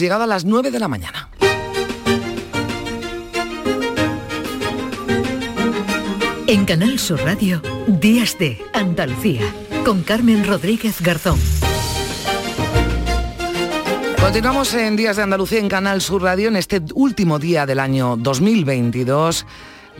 Llegado a las 9 de la mañana. En Canal Sur Radio, Días de Andalucía, con Carmen Rodríguez Garzón. Continuamos en Días de Andalucía en Canal Sur Radio en este último día del año 2022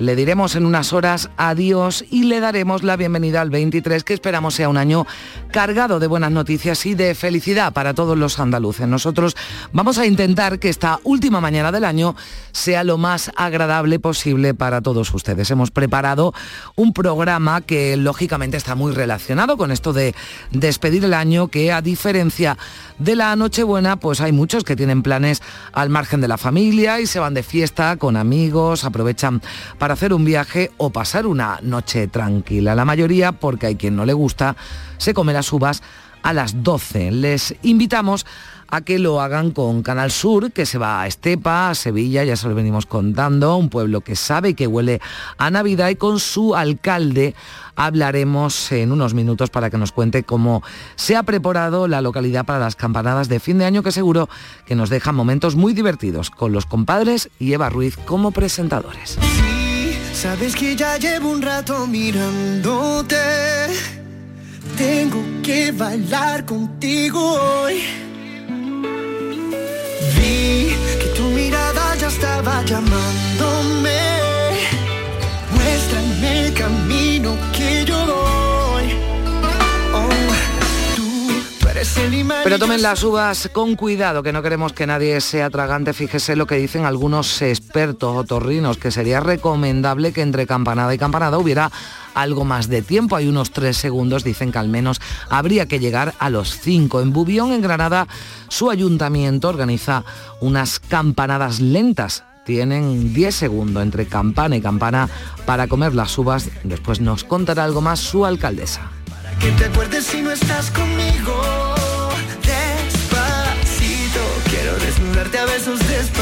le diremos en unas horas adiós y le daremos la bienvenida al 23, que esperamos sea un año cargado de buenas noticias y de felicidad para todos los andaluces. Nosotros vamos a intentar que esta última mañana del año sea lo más agradable posible para todos ustedes. Hemos preparado un programa que lógicamente está muy relacionado con esto de despedir el año, que a diferencia de la Nochebuena, pues hay muchos que tienen planes al margen de la familia y se van de fiesta con amigos, aprovechan para hacer un viaje o pasar una noche tranquila. La mayoría, porque hay quien no le gusta, se come las uvas a las 12. Les invitamos a que lo hagan con Canal Sur, que se va a Estepa, a Sevilla, ya se lo venimos contando, un pueblo que sabe que huele a Navidad y con su alcalde hablaremos en unos minutos para que nos cuente cómo se ha preparado la localidad para las campanadas de fin de año que seguro que nos dejan momentos muy divertidos con los compadres y Eva Ruiz como presentadores. Tengo que bailar contigo hoy mirada ya estaba llamándome. Pero tomen las uvas con cuidado, que no queremos que nadie sea tragante. Fíjese lo que dicen algunos expertos otorrinos, que sería recomendable que entre campanada y campanada hubiera algo más de tiempo. Hay unos tres segundos, dicen que al menos habría que llegar a los cinco. En Bubión, en Granada, su ayuntamiento organiza unas campanadas lentas tienen 10 segundos entre campana y campana para comer las uvas. Después nos contará algo más su alcaldesa.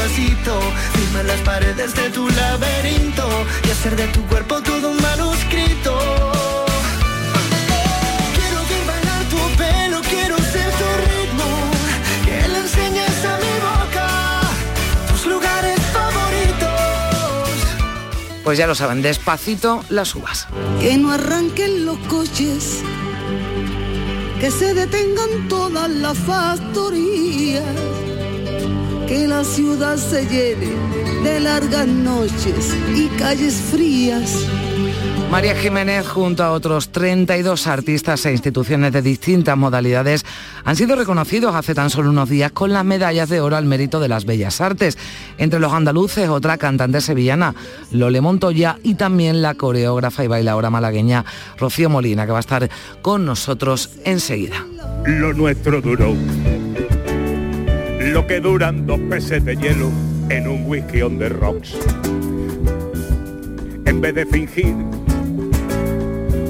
Despacito. Firma las paredes de tu laberinto y hacer de tu cuerpo todo un manuscrito. Quiero ver bailar tu pelo, quiero ser tu ritmo. Que le enseñes a mi boca tus lugares favoritos. Pues ya lo saben, despacito las uvas. Que no arranquen los coches, que se detengan todas las factorías, que la ciudad se llene de largas noches y calles frías. María Jiménez, junto a otros 32 artistas e instituciones de distintas modalidades, han sido reconocidos hace tan solo unos días con las medallas de oro al mérito de las bellas artes. Entre los andaluces, otra cantante sevillana, Lole Montoya, y también la coreógrafa y bailadora malagueña Rocío Molina, que va a estar con nosotros enseguida. Lo nuestro duró, lo que duran dos peces de hielo en un whisky on the rocks. En vez de fingir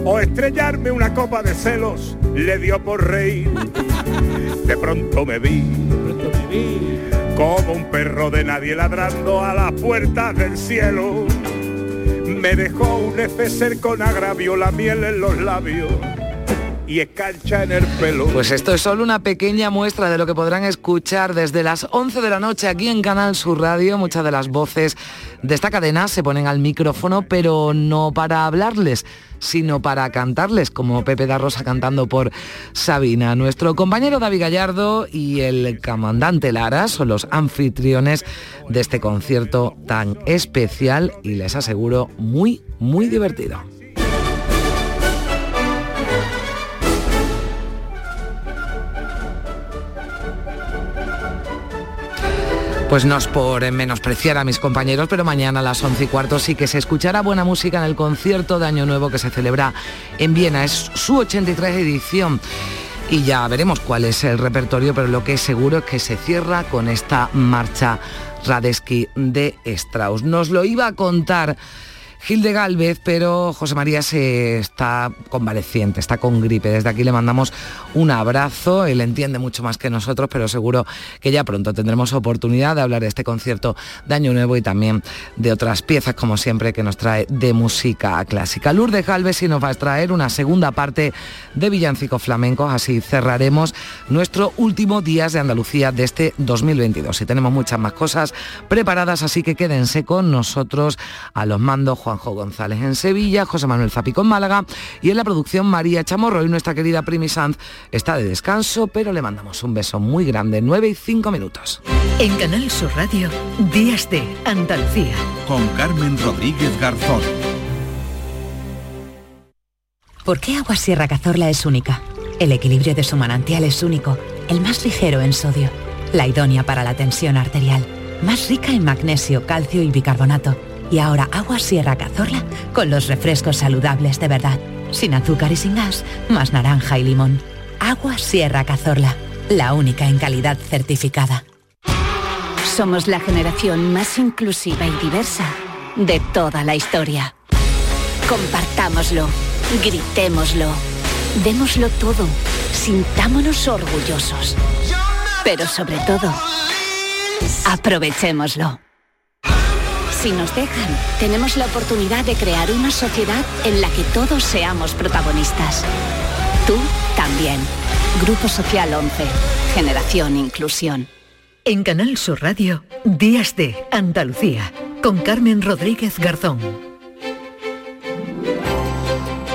o estrellarme una copa de celos, le dio por reír. De pronto me vi, como un perro de nadie ladrando a las puertas del cielo. Me dejó un neceser con agravio, la miel en los labios y escarcha en el pelo. Pues esto es solo una pequeña muestra de lo que podrán escuchar desde las 11 de la noche aquí en Canal Sur Radio. Muchas de las voces de esta cadena se ponen al micrófono, pero no para hablarles, sino para cantarles, como Pepe da Rosa cantando por Sabina. Nuestro compañero David Gallardo y el comandante Lara son los anfitriones de este concierto tan especial y les aseguro muy, muy divertido. Pues no es por menospreciar a mis compañeros, pero mañana a las 11 y cuarto sí que se escuchará buena música en el concierto de Año Nuevo que se celebra en Viena. Es su 83 edición. Y ya veremos cuál es el repertorio, pero lo que es seguro es que se cierra con esta marcha Radesky de Strauss. Nos lo iba a contar Gil de Galvez, pero José María se está convaleciente, está con gripe. Desde aquí le mandamos un abrazo, él entiende mucho más que nosotros, pero seguro que ya pronto tendremos oportunidad de hablar de este concierto de Año Nuevo y también de otras piezas, como siempre, que nos trae de música clásica. Lourdes Galvez sí nos va a traer una segunda parte de Villancicos Flamencos, así cerraremos nuestro último Días de Andalucía de este 2022. Y tenemos muchas más cosas preparadas, así que quédense con nosotros a los mandos Juanjo González en Sevilla, José Manuel Zapico en Málaga y en la producción María Chamorro y nuestra querida Primi Sanz está de descanso, pero le mandamos un beso muy grande, 9 y 5 minutos. En Canal Sur Radio, Días de Andalucía. Con Carmen Rodríguez Garzón. ¿Por qué Agua Sierra Cazorla es única? El equilibrio de su manantial es único, el más ligero en sodio, la idónea para la tensión arterial, más rica en magnesio, calcio y bicarbonato. Y ahora Agua Sierra Cazorla con los refrescos saludables de verdad, sin azúcar y sin gas, más naranja y limón. Agua Sierra Cazorla, la única en calidad certificada. Somos la generación más inclusiva y diversa de toda la historia. Compartámoslo, gritémoslo, démoslo todo, sintámonos orgullosos. Pero sobre todo, aprovechémoslo. Si nos dejan, tenemos la oportunidad de crear una sociedad en la que todos seamos protagonistas. Tú también. Grupo Social 11. Generación Inclusión. En Canal Sur Radio, Días de Andalucía, con Carmen Rodríguez Garzón.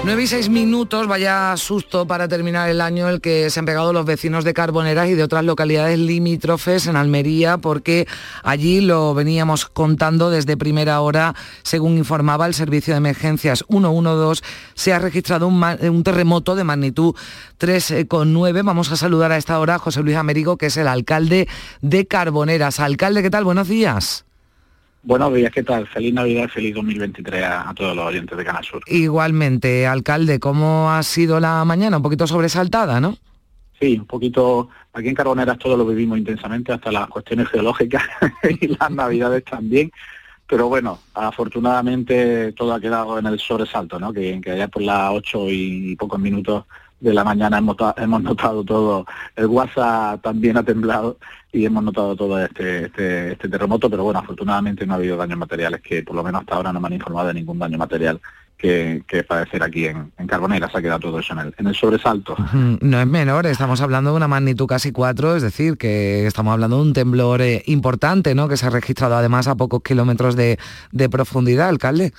9 y 6 minutos, vaya susto para terminar el año el que se han pegado los vecinos de Carboneras y de otras localidades limítrofes en Almería, porque allí lo veníamos contando desde primera hora, según informaba el Servicio de Emergencias 112, se ha registrado un, terremoto de magnitud 3,9. Vamos a saludar a esta hora a José Luis Américo, que es el alcalde de Carboneras. Alcalde, ¿qué tal? Buenos días. Buenos días, ¿qué tal? Feliz Navidad, feliz 2023 a, a, todos los oyentes de Canal Sur. Igualmente, alcalde, ¿cómo ha sido la mañana? Un poquito sobresaltada, ¿no? Sí, un poquito, aquí en Carboneras todo lo vivimos intensamente, hasta las cuestiones geológicas y las Navidades también, pero bueno, afortunadamente todo ha quedado en el sobresalto, ¿no? Que, que allá por las 8 y pocos minutos de la mañana hemos, hemos notado todo, el WhatsApp también ha temblado y hemos notado todo este, este, este, terremoto, pero bueno, afortunadamente no ha habido daños materiales, que por lo menos hasta ahora no me han informado de ningún daño material que, que padecer aquí en, en Carbonera, se ha quedado todo eso en el, en el sobresalto. No es menor, estamos hablando de una magnitud casi cuatro, es decir, que estamos hablando de un temblor eh, importante, ¿no?, que se ha registrado además a pocos kilómetros de, de profundidad, alcalde.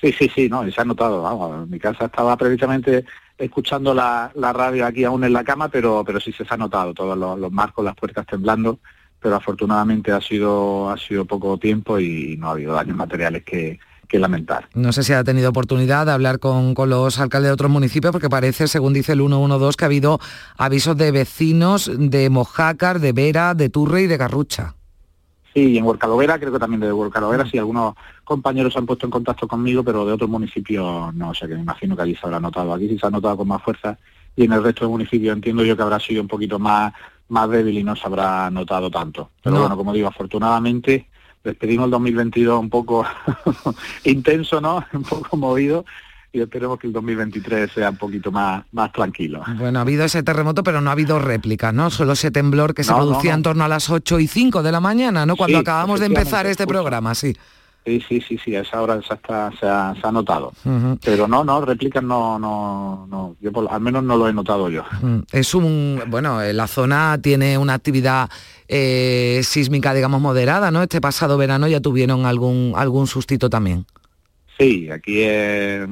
Sí, sí, sí, no, y se ha notado, vamos, mi casa estaba precisamente escuchando la, la, radio aquí aún en la cama, pero, pero sí se ha notado todos los, marcos, las puertas temblando, pero afortunadamente ha sido, ha sido poco tiempo y no ha habido daños materiales que, que lamentar. No sé si ha tenido oportunidad de hablar con, con, los alcaldes de otros municipios, porque parece, según dice el 112, que ha habido avisos de vecinos de Mojácar, de Vera, de Turre y de Garrucha. Sí, y en Huercalovera, creo que también de Huercalovera, sí, algunos compañeros se han puesto en contacto conmigo, pero de otros municipios no, o sea que me imagino que allí se habrá notado. Aquí sí se ha notado con más fuerza y en el resto de municipios entiendo yo que habrá sido un poquito más, más débil y no se habrá notado tanto. Pero no. bueno, como digo, afortunadamente despedimos el 2022 un poco intenso, ¿no? Un poco movido y esperemos que el 2023 sea un poquito más, más tranquilo. Bueno, ha habido ese terremoto, pero no ha habido réplicas, ¿no? Solo ese temblor que se producía no, no. en torno a las 8 y 5 de la mañana, ¿no? Cuando sí, acabamos de empezar este programa, sí. Sí, sí, sí, sí, a esa hora se ha, se ha notado. Uh -huh. Pero no, no, réplicas no, no, no, yo por, al menos no lo he notado yo. Uh -huh. Es un, bueno, la zona tiene una actividad eh, sísmica, digamos, moderada, ¿no? Este pasado verano ya tuvieron algún, algún sustito también. Sí, aquí es,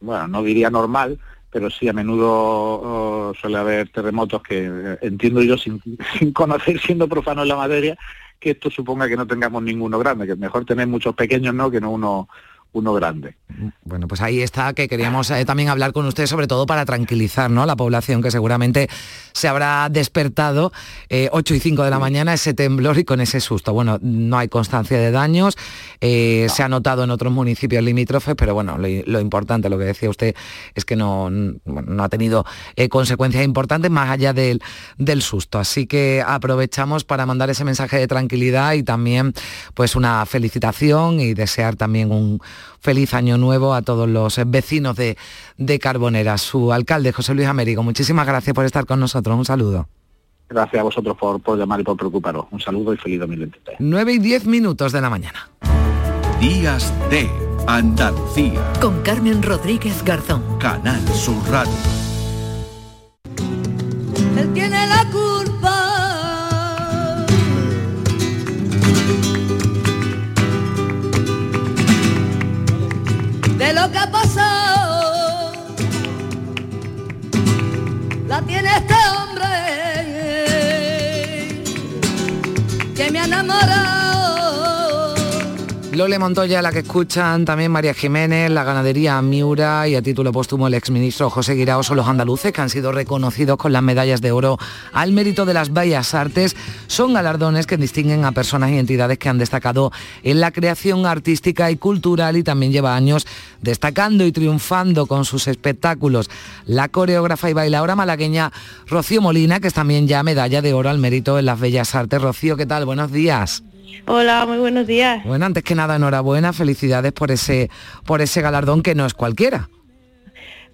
bueno, no diría normal, pero sí a menudo oh, suele haber terremotos que eh, entiendo yo sin, sin, conocer, siendo profano en la materia, que esto suponga que no tengamos ninguno grande, que es mejor tener muchos pequeños, ¿no? Que no uno uno grande. Bueno, pues ahí está, que queríamos eh, también hablar con usted, sobre todo para tranquilizar ¿no? a la población que seguramente se habrá despertado eh, 8 y 5 de la mañana ese temblor y con ese susto. Bueno, no hay constancia de daños, eh, no. se ha notado en otros municipios limítrofes, pero bueno, lo, lo importante, lo que decía usted, es que no, no ha tenido eh, consecuencias importantes más allá del, del susto. Así que aprovechamos para mandar ese mensaje de tranquilidad y también pues una felicitación y desear también un feliz año nuevo a todos los vecinos de, de Carbonera. Su alcalde, José Luis Américo, muchísimas gracias por estar con nosotros. Un saludo. Gracias a vosotros por, por llamar y por preocuparos. Un saludo y feliz 2023. 9 y 10 minutos de la mañana. Días de Andalucía. Con Carmen Rodríguez Garzón. Canal Sur Radio. Él tiene la lo que ha pasado. La tiene este hombre. Que me ha. Lole Montoya, la que escuchan también María Jiménez, la ganadería Miura y a título póstumo el exministro José Guirao son los andaluces que han sido reconocidos con las medallas de oro al mérito de las bellas artes. Son galardones que distinguen a personas y entidades que han destacado en la creación artística y cultural y también lleva años destacando y triunfando con sus espectáculos. La coreógrafa y bailadora malagueña Rocío Molina, que es también ya medalla de oro al mérito en las bellas artes. Rocío, ¿qué tal? Buenos días. Hola, muy buenos días. Bueno, antes que nada, enhorabuena, felicidades por ese, por ese galardón que no es cualquiera.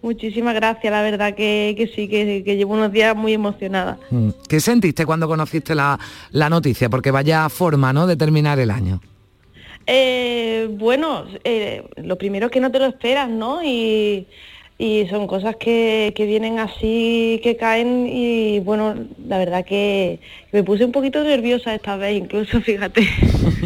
Muchísimas gracias, la verdad que, que sí, que, que, llevo unos días muy emocionada. Mm. ¿Qué sentiste cuando conociste la, la noticia? Porque vaya forma, ¿no?, de terminar el año. Eh, bueno, eh, lo primero es que no te lo esperas, ¿no? Y, y son cosas que, que, vienen así, que caen y bueno, la verdad que me puse un poquito nerviosa esta vez, incluso, fíjate.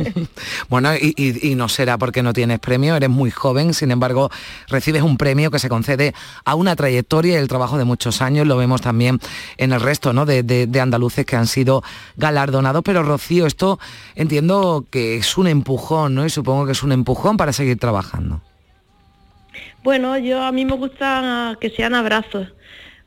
bueno, y, no será porque no tienes premio, eres muy joven, sin embargo, recibes un premio que se concede a una trayectoria y el trabajo de muchos años, lo vemos también en el resto ¿no? de andaluces que han sido galardonados, pero Rocío, esto entiendo que es un empujón, ¿no? Y supongo que es un empujón para seguir trabajando. Bueno, yo a mí me gusta que sean abrazos,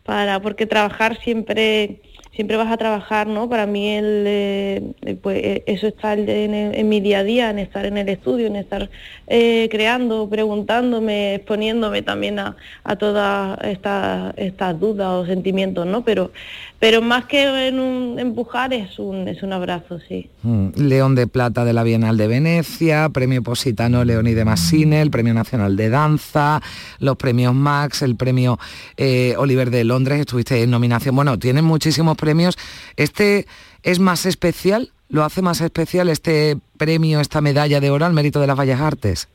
para, porque trabajar siempre, siempre vas a trabajar, ¿no? Para mí el, eh, pues eso está en, en, mi día a día, en estar en el estudio, en estar eh, creando, preguntándome, exponiéndome también a, a todas estas estas dudas o sentimientos, ¿no? Pero, pero más que en un empujar es un, es un abrazo, sí. Mm. León de Plata de la Bienal de Venecia, Premio Positano Leoni de Massine, el Premio Nacional de Danza, los premios Max, el Premio eh, Oliver de Londres, estuviste en nominación. Bueno, tienen muchísimos premios. Este es más especial, lo hace más especial este premio, esta medalla de oro al mérito de las Bellas Artes.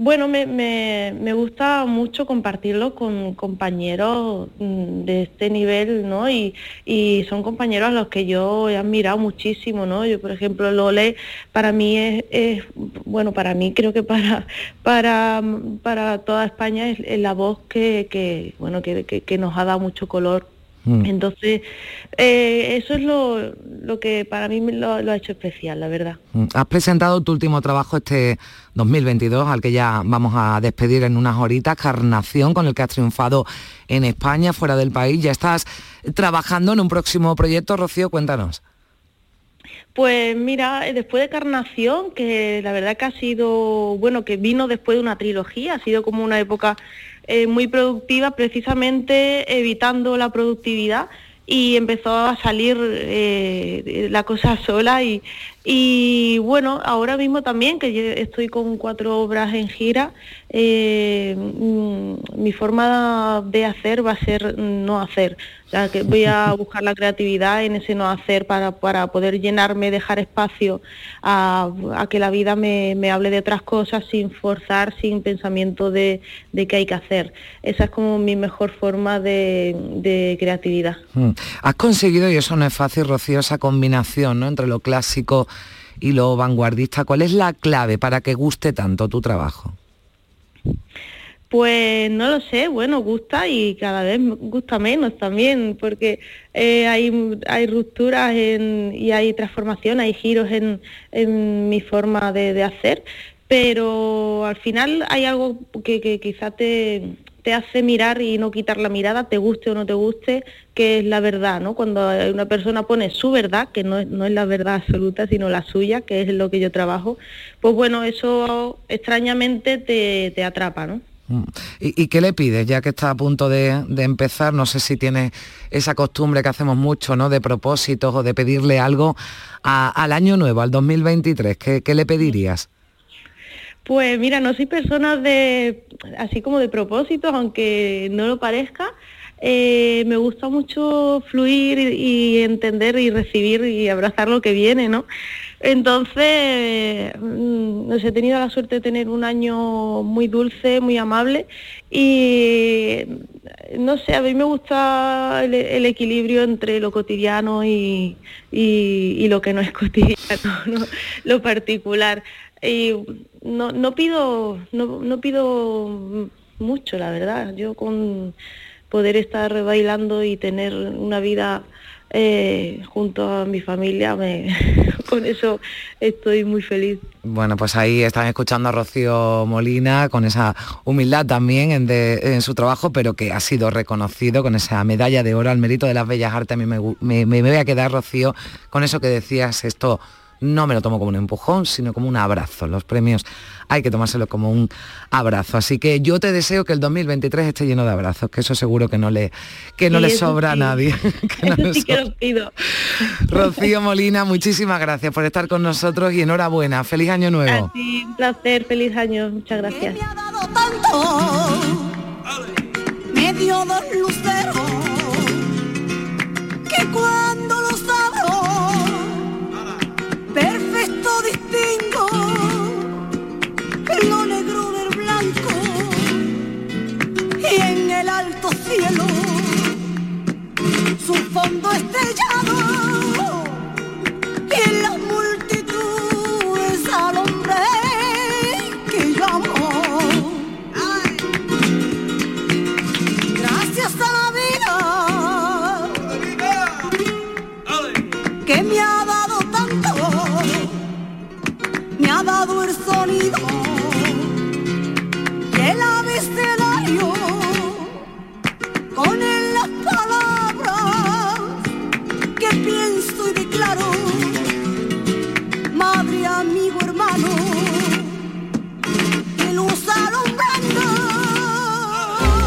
Bueno, me, me, me, gusta mucho compartirlo con compañeros mm, de este nivel, ¿no? Y, y, son compañeros a los que yo he admirado muchísimo, ¿no? Yo, por ejemplo, Lole, para mí es, es bueno, para mí creo que para, para, para toda España es, la voz que, que bueno, que, que nos ha dado mucho color entonces, eh, eso es lo, lo, que para mí lo, lo, ha hecho especial, la verdad. Has presentado tu último trabajo este 2022, al que ya vamos a despedir en unas horitas, Carnación, con el que has triunfado en España, fuera del país. Ya estás trabajando en un próximo proyecto, Rocío, cuéntanos. Pues mira, después de Carnación, que la verdad que ha sido, bueno, que vino después de una trilogía, ha sido como una época eh, muy productiva, precisamente evitando la productividad y empezó a salir eh, la cosa sola y, y, bueno, ahora mismo también que yo estoy con cuatro obras en gira, eh, mi forma de hacer va a ser no hacer. O sea, que voy a buscar la creatividad en ese no hacer para, para poder llenarme, dejar espacio a, a que la vida me, me, hable de otras cosas sin forzar, sin pensamiento de, de qué hay que hacer. Esa es como mi mejor forma de, de creatividad. Mm. Has conseguido, y eso no es fácil, Rocío, esa combinación ¿no? entre lo clásico y lo vanguardista. ¿Cuál es la clave para que guste tanto tu trabajo? Pues no lo sé, bueno, gusta y cada vez gusta menos también, porque eh, hay, hay rupturas en, y hay transformación, hay giros en, en mi forma de, de, hacer, pero al final hay algo que, que quizá te, hace mirar y no quitar la mirada, te guste o no te guste, que es la verdad, ¿no? Cuando una persona pone su verdad, que no es, la verdad absoluta, sino la suya, que es lo que yo trabajo, pues bueno, eso extrañamente te, atrapa, ¿no? ¿Y, ¿Y, qué le pides, ya que está a punto de, empezar? No sé si tienes esa costumbre que hacemos mucho, ¿no? De propósitos o de pedirle algo al año nuevo, al 2023. ¿Qué, qué le pedirías? Pues mira, no soy persona de, así como de propósitos, aunque no lo parezca. Eh, me gusta mucho fluir y, entender y recibir y abrazar lo que viene, ¿no? Entonces, mm, he tenido la suerte de tener un año muy dulce, muy amable y no sé, a mí me gusta el, equilibrio entre lo cotidiano y, lo que no es cotidiano, lo particular. Y no, pido, no, pido mucho, la verdad. Yo con poder estar bailando y tener una vida eh, junto a mi familia, me, con eso estoy muy feliz. Bueno, pues ahí están escuchando a Rocío Molina con esa humildad también en, en, su trabajo, pero que ha sido reconocido con esa medalla de oro al mérito de las bellas artes. A mí me, me, me voy a quedar, Rocío, con eso que decías, esto no me lo tomo como un empujón, sino como un abrazo. Los premios hay que tomárselo como un abrazo. Así que yo te deseo que el 2023 esté lleno de abrazos, que eso seguro que no le, que no le sobra a nadie. que sí que lo pido. Rocío Molina, muchísimas gracias por estar con nosotros y enhorabuena. Feliz año nuevo. Sí, un placer, feliz año. Muchas gracias. Me dio dos luceros su fondo estrellado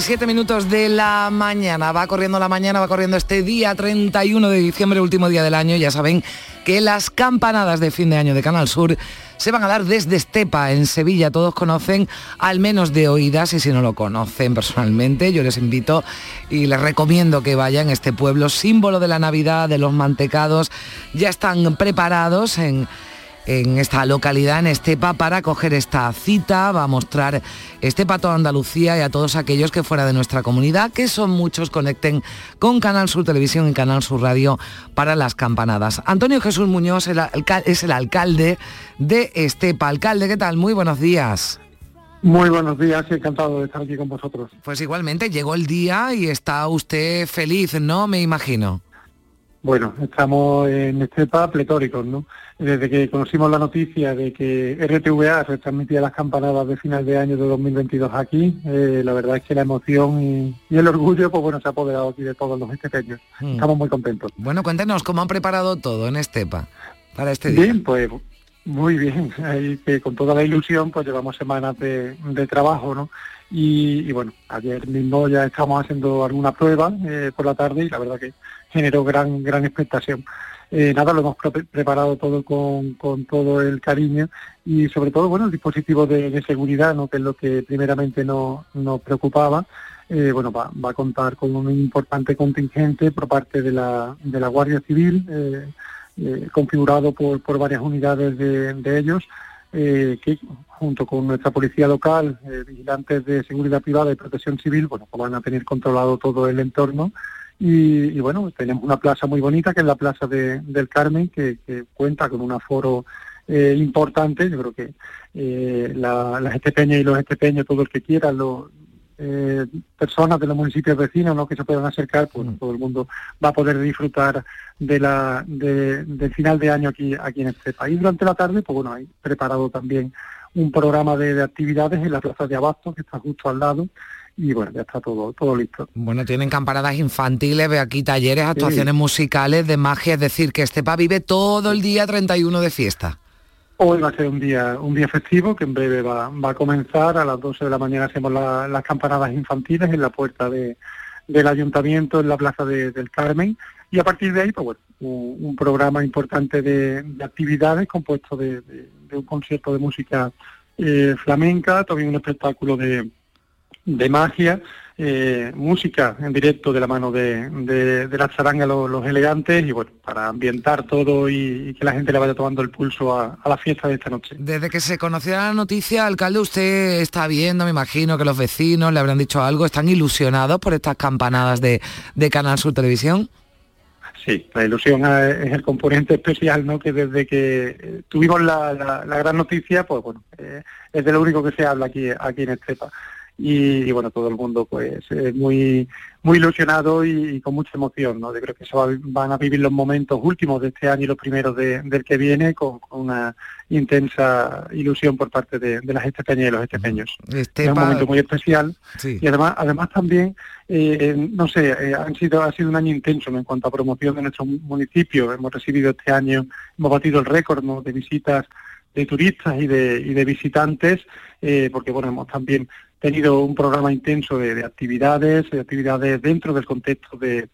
Siete minutos de la mañana. Va corriendo la mañana, va corriendo este día 31 de diciembre, último día del año. Ya saben que las campanadas de fin de año de Canal Sur se van a dar desde Estepa, en Sevilla. Todos conocen al menos de oídas y si no lo conocen personalmente, yo les invito y les recomiendo que vayan a este pueblo, símbolo de la Navidad, de los mantecados. Ya están preparados en en esta localidad, en Estepa, para coger esta cita. Va a mostrar Estepa a toda Andalucía y a todos aquellos que fuera de nuestra comunidad, que son muchos, conecten con Canal Sur Televisión y Canal Sur Radio para las campanadas. Antonio Jesús Muñoz es el alcalde de Estepa. Alcalde, ¿qué tal? Muy buenos días. Muy buenos días encantado de estar aquí con vosotros. Pues igualmente llegó el día y está usted feliz, ¿no? Me imagino. Bueno, estamos en Estepa pletóricos, ¿no? Desde que conocimos la noticia de que RTVA retransmitía las campanadas de final de año de 2022 aquí, eh, la verdad es que la emoción y, el orgullo, pues bueno, se ha apoderado aquí de todos los estepeños. Hmm. Estamos muy contentos. Bueno, cuéntenos cómo han preparado todo en Estepa para este día. Bien, pues muy bien. que con toda la ilusión, pues llevamos semanas de, trabajo, ¿no? Y, bueno, ayer mismo ya estamos haciendo alguna prueba eh, por la tarde y la verdad que generó gran, gran expectación. Eh, nada, lo hemos preparado todo con, con, todo el cariño y sobre todo, bueno, el dispositivo de, seguridad, ¿no? que es lo que primeramente nos preocupaba. Eh, bueno, va, va, a contar con un importante contingente por parte de la, de la Guardia Civil, configurado por, por varias unidades de, de ellos, que junto con nuestra policía local, vigilantes de seguridad privada y protección civil, bueno, pues van a tener controlado todo el entorno y, bueno, tenemos una plaza muy bonita que es la Plaza del Carmen, que, cuenta con un aforo eh, importante. Yo creo que eh, las estepeñas y los estepeños, todo el que quiera, lo, eh, personas de los municipios vecinos ¿no? que se puedan acercar, pues todo el mundo va a poder disfrutar de la de- del final de año aquí aquí en este país. Durante la tarde, pues bueno, hay preparado también un programa de, de actividades en la plaza de Abasto, que está justo al lado, y bueno, ya está todo todo listo. Bueno, tienen campanadas infantiles, ve aquí talleres, actuaciones musicales, de magia, es decir, que Estepa vive todo el día 31 de fiesta. Hoy va a ser un día un día festivo que en breve va, va a comenzar. A las 12 de la mañana hacemos la- las campanadas infantiles en la puerta de, del ayuntamiento, en la plaza de- del Carmen. Y a partir de ahí, pues bueno, un, programa importante de, de actividades compuesto de, un concierto de música eh, flamenca, también un espectáculo de magia, eh, música en directo de la mano de, de, de la charanga los, los elegantes y bueno, para ambientar todo y, y que la gente le vaya tomando el pulso a, a la fiesta de esta noche. Desde que se conoció la noticia, alcalde, usted está viendo, me imagino que los vecinos le habrán dicho algo, están ilusionados por estas campanadas de, de Canal Sur Televisión. Sí, la ilusión es el componente especial, ¿no? Que desde que eh, tuvimos la, la- la gran noticia, pues bueno, eh, es de lo único que se habla aquí, aquí en Estepa. Y, y, bueno, todo el mundo pues eh, muy muy ilusionado y, y con mucha emoción, ¿no? Yo creo que se va- van a vivir los momentos últimos de este año y los primeros de- del que viene con, con una intensa ilusión por parte de, de las estepeñas y los estepeños. Es un momento muy especial Sí. y además además también eh, no sé eh, han sido ha sido un año intenso ¿no? en cuanto a promoción de nuestro municipio hemos recibido este año hemos batido el récord ¿no? de visitas de turistas y de y de visitantes eh, porque bueno hemos también tenido un programa intenso de, de actividades de actividades dentro del contexto de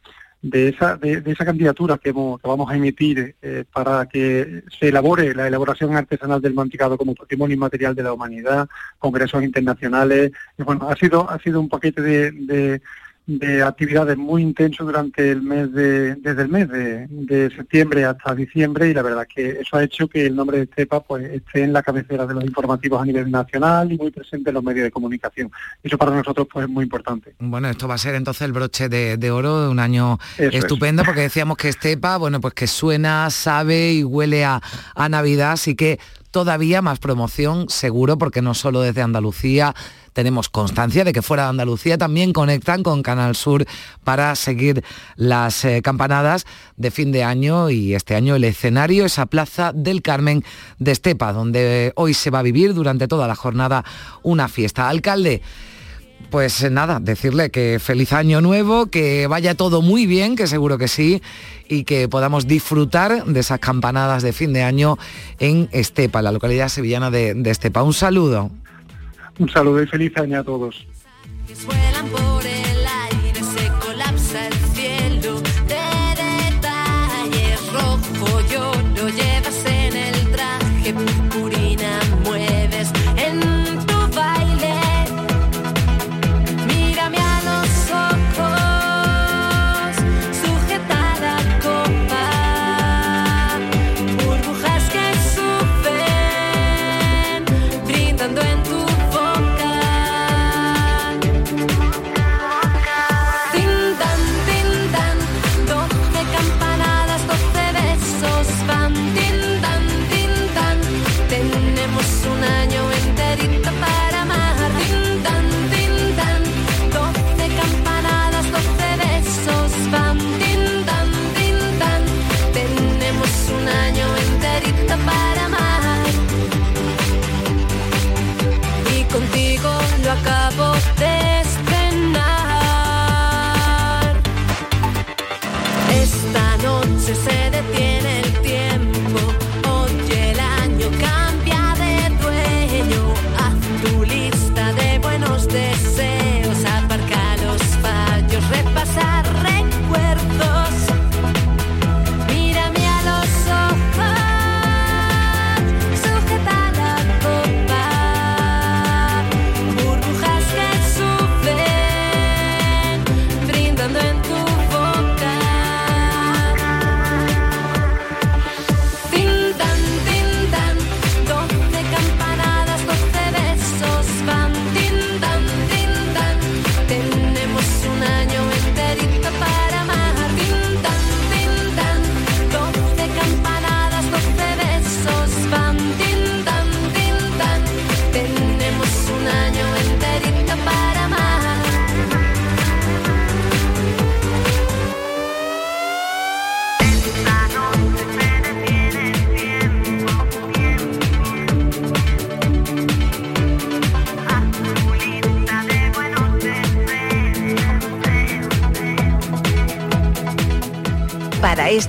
de esa, de, esa candidatura que, hemos- que vamos a emitir eh, para que se elabore la elaboración artesanal del manticado como patrimonio inmaterial de la humanidad, congresos internacionales. Y bueno, ha sido, ha sido un paquete de- de actividades muy intenso durante el mes de, desde el mes de, de septiembre hasta diciembre y la verdad que eso ha hecho que el nombre de Estepa pues esté en la cabecera de los informativos a nivel nacional y muy presente en los medios de comunicación. Eso para nosotros pues es muy importante. Bueno, esto va a ser entonces el broche de, de oro de un año Eso es. estupendo, porque decíamos que Estepa, bueno, pues que suena, sabe y huele a, a Navidad, así que todavía más promoción, seguro, porque no solo desde Andalucía tenemos constancia de que fuera de Andalucía también conectan con Canal Sur para seguir las eh, campanadas de fin de año y este año el escenario, esa plaza del Carmen de Estepa, donde hoy se va a vivir durante toda la jornada una fiesta. Alcalde, pues nada, decirle que feliz año nuevo, que vaya todo muy bien, que seguro que sí, y que podamos disfrutar de esas campanadas de fin de año en Estepa, la localidad sevillana de, de Estepa. Un saludo. Un saludo y feliz año a todos.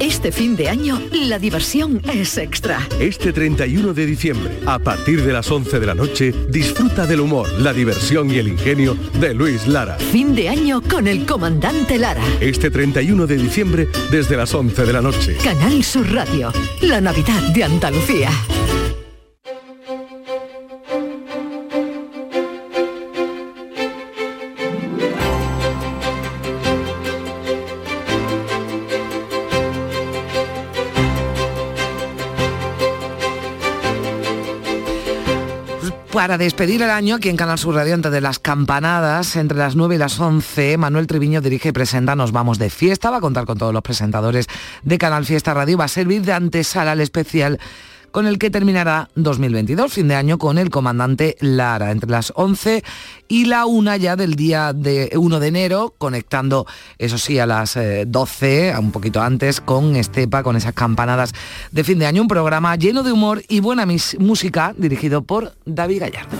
Este fin de año, la diversión es extra. Este 31 de diciembre, a partir de las 11 de la noche, disfruta del humor, la diversión y el ingenio de Luis Lara. Fin de año con el comandante Lara. Este 31 de diciembre, desde las 11 de la noche. Canal Sur Radio, la Navidad de Andalucía. Para despedir el año, aquí en Canal Sur Radio, antes de las campanadas, entre las 9 y las 11, Manuel Triviño dirige y presenta Nos vamos de fiesta. Va a contar con todos los presentadores de Canal Fiesta Radio. Va a servir de antesala al especial con el que terminará 2022, fin de año, con el comandante Lara, entre las 11 y la 1 ya del día de 1 de enero, conectando, eso sí, a las eh, 12, un poquito antes, con Estepa, con esas campanadas de fin de año, un programa lleno de humor y buena música, dirigido por David Gallardo.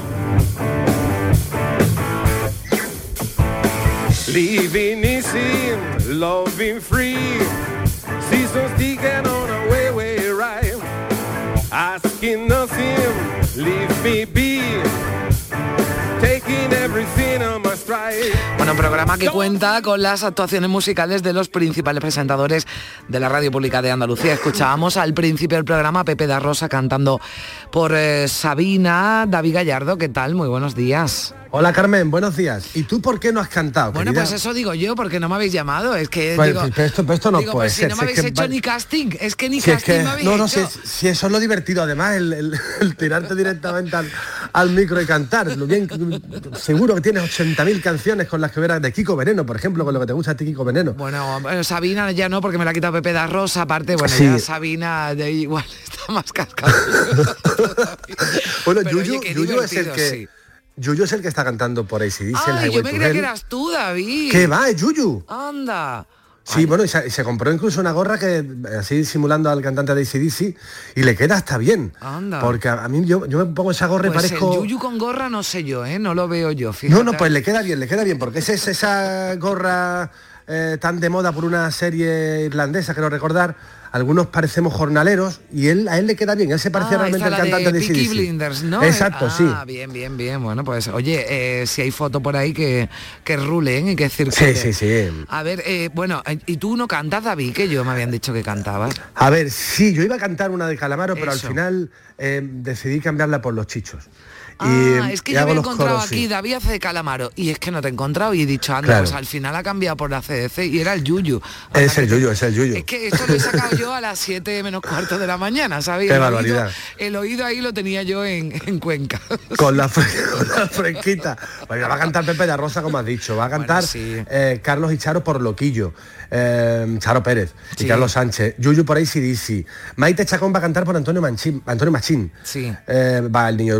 Asking nothing, leave me be. Taking everything on my stride. Bueno, un programa que cuenta con las actuaciones musicales de los principales presentadores de la Radio Pública de Andalucía. Escuchábamos al principio del programa a Pepe da Rosa cantando por eh, Sabina, David Gallardo, ¿qué tal? Muy buenos días. Hola Carmen, buenos días. ¿Y tú por qué no has cantado? Bueno, querida? pues eso digo yo, porque no me habéis llamado. Es que Pues, digo, pero esto, pero esto no digo, puede pues si ser. no me es habéis que hecho ni casting, es que ni si es casting que- me habéis no, no, hecho. si, es- si eso es lo divertido, además, el, el- el tirarte directamente al, al micro y cantar. Lo bien, seguro que tienes 80.000 canciones con las que verás de Kiko Veneno, por ejemplo, con lo que te gusta a ti Kiko Veneno. Bueno, Sabina ya no, porque me la ha quitado Pepe da Rosa, aparte, bueno, Sí. ya Sabina de igual está más cascada. Bueno, Pero, Yuyu, oye, qué Yuyu es el que... sí. Yuyu es el que está cantando por ACDC, el Ay, Highway yo me creía que eras tú, David. ¿Qué va? Es Yuyu. Anda. Sí, bueno, y se, compró incluso una gorra que así simulando al cantante de ACDC y le queda hasta bien. Anda. Porque a, a mí yo, yo me pongo esa gorra Pues y parezco... el yuyu con gorra no sé yo, ¿eh? No lo veo yo, fíjate. No, no, pues le queda bien, le queda bien, porque es esa gorra eh, tan de moda por una serie irlandesa, creo recordar. Algunos parecemos jornaleros y él a él le queda bien, él se parece Ah, realmente al cantante de, de. Blinders, ¿no? Exacto, ah, sí. bien, bien, bien. Bueno, pues oye, eh, si hay foto por ahí que, que rulen y que circulen. Sí, sí, sí. A ver, eh, bueno, eh, y tú no cantas, David, que yo me habían dicho que cantabas. A ver, sí, yo iba a cantar una de Calamaro, pero al final eh, decidí cambiarla por los chichos. Ah, es que y yo había los encontrado coros, sí. aquí David hace de Calamaro y es que no te he encontrado y he dicho, anda, Claro. pues al final ha cambiado por la CDC y era el Yuyu. Es el te- yuyo, es el yuyo. Es que esto lo he sacado yo a las 7 menos cuarto de la mañana, ¿sabes? Qué el barbaridad. Oído, el oído ahí lo tenía yo en, en Cuenca. Con la, con la fresquita. Bueno, va a cantar Pepe de Rosa, como has dicho. Va a cantar eh, Carlos y Charo por Loquillo. eh, Charo Pérez y. Carlos Sánchez. Yuyu por ACDC. Maite Chacón va a cantar por Antonio Machín. Antonio Machín. Sí. Eh, va el niño de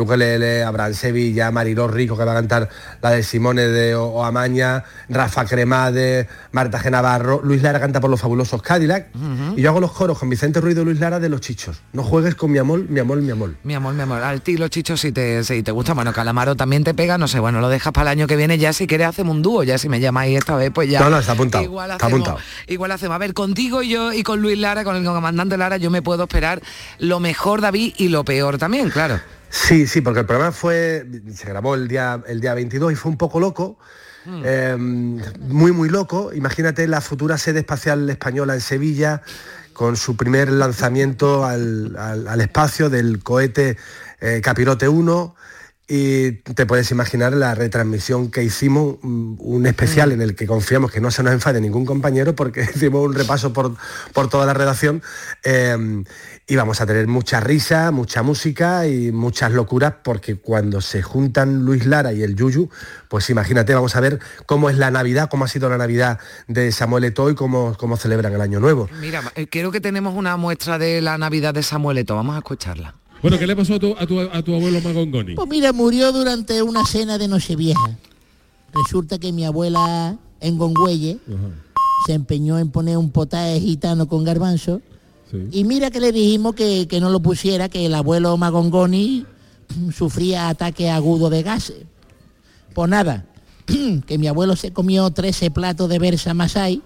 Ukelele, Abraham Sevilla, Mariló Rico que va a cantar la de Simone de O- Oamaña, Rafa Cremade, Marta G. Navarro, Luis Lara canta por los fabulosos Cadillac y yo hago los coros con Vicente Ruido y Luis Lara de los chichos. No juegues con mi amor, mi amor, mi amor. Mi amor, mi amor, al ti los chichos si te, si te gusta, bueno, Calamaro también te pega, no sé, bueno, lo dejas para el año que viene ya si quieres hacemos un dúo, ya si me llamáis esta vez, pues ya. No, no, está apuntado, Igual está hacemos, apuntado. igual hacemos. A ver, contigo y yo y con Luis Lara, con el comandante Lara, yo me puedo esperar lo mejor, David, y lo peor también, claro. Sí, sí, porque el programa fue, se grabó el día, el día 22 y fue un poco loco, Hmm. eh, muy, muy loco. Imagínate la futura sede espacial española en Sevilla, con su primer lanzamiento al, al- al espacio del cohete eh, Capirote 1, y te puedes imaginar la retransmisión que hicimos, mm, un especial en el que confiamos que no se nos enfade ningún compañero porque hicimos un repaso por, por toda la redacción eh, y vamos a tener mucha risa, mucha música y muchas locuras porque cuando se juntan Luis Lara y el Yuyu, pues imagínate, vamos a ver cómo es la Navidad, cómo ha sido la Navidad de Samuel Eto'o y cómo, cómo celebran el Año Nuevo. Mira, eh, creo que tenemos una muestra de la Navidad de Samuel Eto'o, vamos a escucharla. Bueno, ¿qué le pasó a tu, a tu, a tu abuelo Magongoni? Pues mira, murió durante una cena de Nochevieja. Resulta que mi abuela en Gongüelle se empeñó en poner un potaje gitano con garbanzo. Y mira que le dijimos que, que no lo pusiera, que el abuelo Magongoni sufría ataque agudo de gases. Pues nada, que mi abuelo se comió 13 platos de versa masai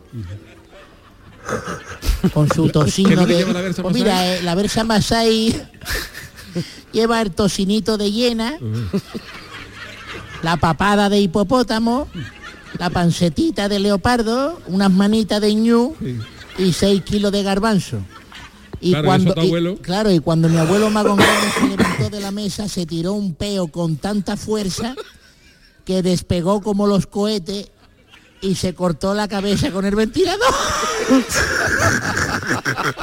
con su ¿Qué tocino de... Pues mira, eh, la versa masai lleva el tocinito de hiena, la papada de hipopótamo, la pancetita de leopardo, unas manitas de ñu y 6 kilos de garbanzo. Y Claro, cuando, y- abuelo. claro, y cuando mi abuelo Magongoni se levantó de la mesa, se tiró un peo con tanta fuerza que despegó como los cohetes y se cortó la cabeza con el ventilador.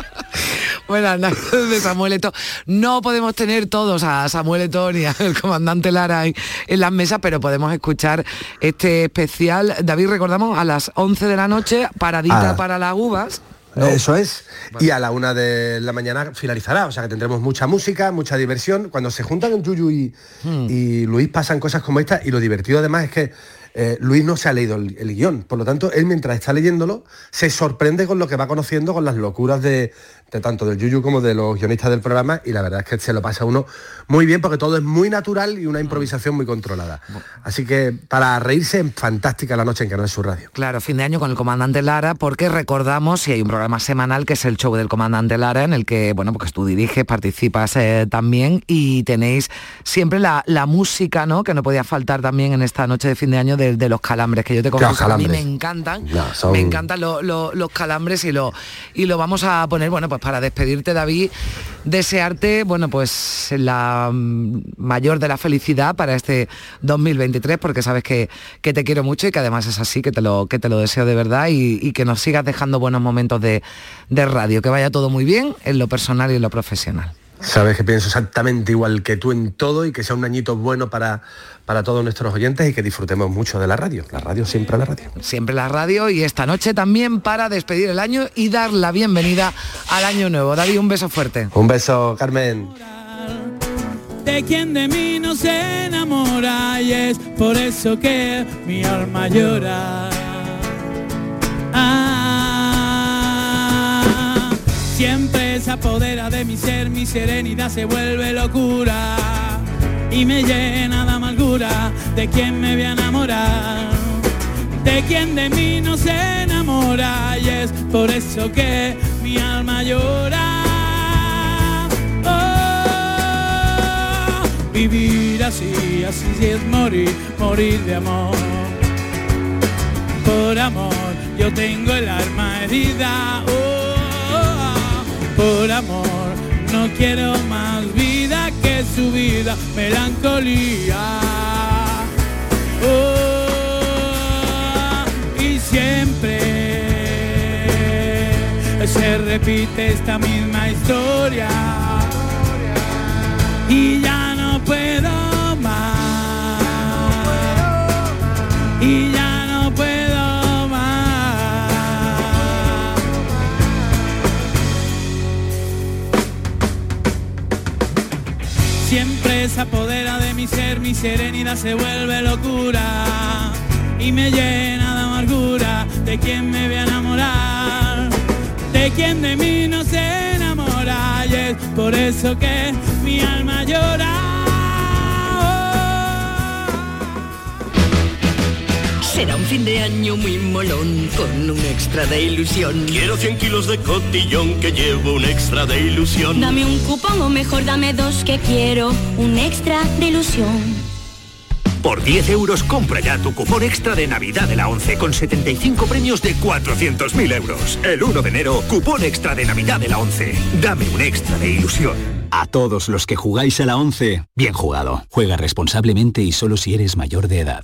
Bueno, hablando de Samuel Eto'o, no podemos tener todos a Samuel Eto'o ni al comandante Lara en, en las mesas, pero podemos escuchar este especial. David, recordamos, a las 11 de la noche, paradita Ah. para las uvas. Eso es. Y a la una de la mañana finalizará. O sea que tendremos mucha música, mucha diversión. Cuando se juntan Yuyu y, y Luis pasan cosas como esta. Y lo divertido además es que eh, Luis no se ha leído el, el guion. Por lo tanto, él mientras está leyéndolo, se sorprende con lo que va conociendo, con las locuras de, de tanto del Yuyu como de los guionistas del programa. Y la verdad es que se lo pasa uno muy bien porque todo es muy natural y una improvisación muy controlada. Así que para reírse, fantástica la noche en Canal Sur Radio. Claro, fin de año con el comandante Lara, porque recordamos, si hay un programa semanal que es el show del comandante Lara, en el que, bueno, porque tú diriges, participas eh, también y tenéis siempre la, la música, ¿no? Que no podía faltar también en esta noche de fin de año de, de los calambres, que yo te confieso, a mí me encantan. Son- Me encantan lo- lo- los calambres y lo, y lo vamos a poner, bueno, pues para despedirte, David, desearte, bueno, pues la mm, mayor de la felicidad para este 2023, porque sabes que, que te quiero mucho y que además es así, que te lo, que te lo deseo de verdad y, y que nos sigas dejando buenos momentos de, de radio, que vaya todo muy bien en lo personal y en lo profesional. Sabes que pienso exactamente igual que tú en todo y que sea un añito bueno para, para todos nuestros oyentes y que disfrutemos mucho de la radio. La radio siempre la radio. Siempre la radio y esta noche también para despedir el año y dar la bienvenida al año nuevo. David, un beso fuerte. Un beso, Carmen. de quien de mí no se enamora y es por eso que mi alma llora. Ah, siempre se apodera de mi ser, mi serenidad se vuelve locura y me llena de amargura de quien me voy a enamorar. De quien de mí no se enamora y es por eso que mi alma llora. Oh, vivir así, así es morir, morir de amor. Por amor, yo tengo el alma herida. Oh, por amor, no quiero más vida que su vida, melancolía. Oh, y siempre se repite esta misma historia. Y ya no puedo más. Y ya siempre se apodera de mi ser mi serenidad se vuelve locura y me llena de amargura. De quien me voy a enamorar de quien de mí no se enamora y es por eso que mi alma llora Será un fin de año muy molón con un extra de ilusión. Quiero 100 kilos de cotillón que llevo un extra de ilusión. Dame un cupón o mejor dame dos que quiero un extra de ilusión. Por 10 euros compra ya tu cupón extra de Navidad de la 11 con 75 premios de 400.000 euros. El 1 de enero, cupón extra de Navidad de la 11. Dame un extra de ilusión. A todos los que jugáis a la 11, bien jugado. Juega responsablemente y solo si eres mayor de edad.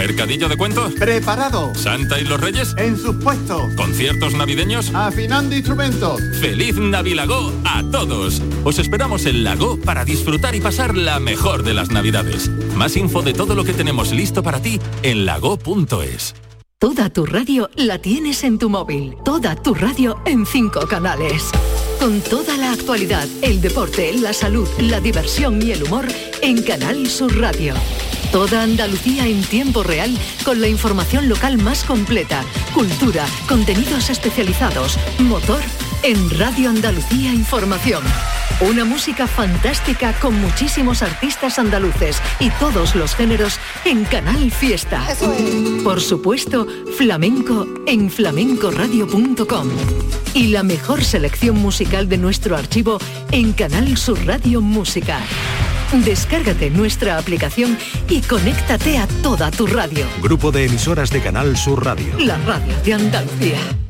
¿Mercadillo de cuentos? Preparado. ¿Santa y los Reyes? En sus puestos. ¿Conciertos navideños? Afinando instrumentos. ¡Feliz Navilago a todos! Os esperamos en Lago para disfrutar y pasar la mejor de las Navidades. Más info de todo lo que tenemos listo para ti en lago.es. Toda tu radio la tienes en tu móvil. Toda tu radio en cinco canales. Con toda la actualidad, el deporte, la salud, la diversión y el humor en Canal Sur Radio. Toda Andalucía en tiempo real con la información local más completa, cultura, contenidos especializados, motor en Radio Andalucía Información. Una música fantástica con muchísimos artistas andaluces y todos los géneros en Canal Fiesta. Por supuesto, flamenco en flamencoradio.com. Y la mejor selección musical de nuestro archivo en Canal Sur Radio Música. Descárgate nuestra aplicación y conéctate a toda tu radio. Grupo de emisoras de Canal Sur Radio. La radio de Andalucía.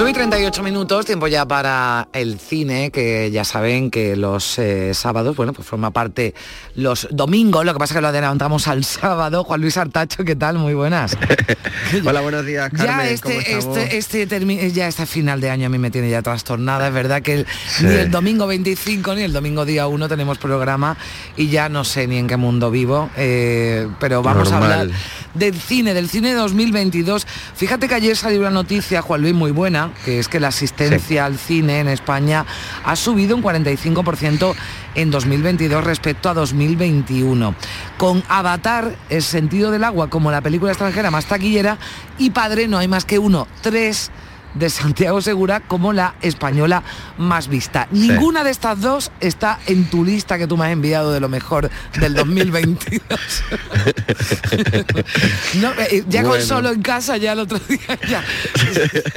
9 y 38 minutos, tiempo ya para el cine, que ya saben que los eh, sábados, bueno, pues forma parte los domingos, lo que pasa es que lo adelantamos al sábado. Juan Luis Artacho, ¿qué tal? Muy buenas. Hola, buenos días, Carmen. Ya ¿cómo este, estamos? este, este, ya este final de año a mí me tiene ya trastornada. Es verdad que el- ni el domingo 25 ni el domingo día 1 tenemos programa y ya no sé ni en qué mundo vivo, eh, pero vamos a hablar del cine, del cine 2022. Fíjate que ayer salió una noticia, Juan Luis, muy buena, que es que la asistencia al cine en España ha subido un 45% en 2022 respecto a 2021. Con Avatar, El sentido del agua como la película extranjera más taquillera y Padre no hay más que uno, tres de Santiago Segura como la española más vista. Ninguna de estas dos está en tu lista que tú me has enviado de lo mejor del 2022. No, eh, ya con solo en casa, ya el otro día ya,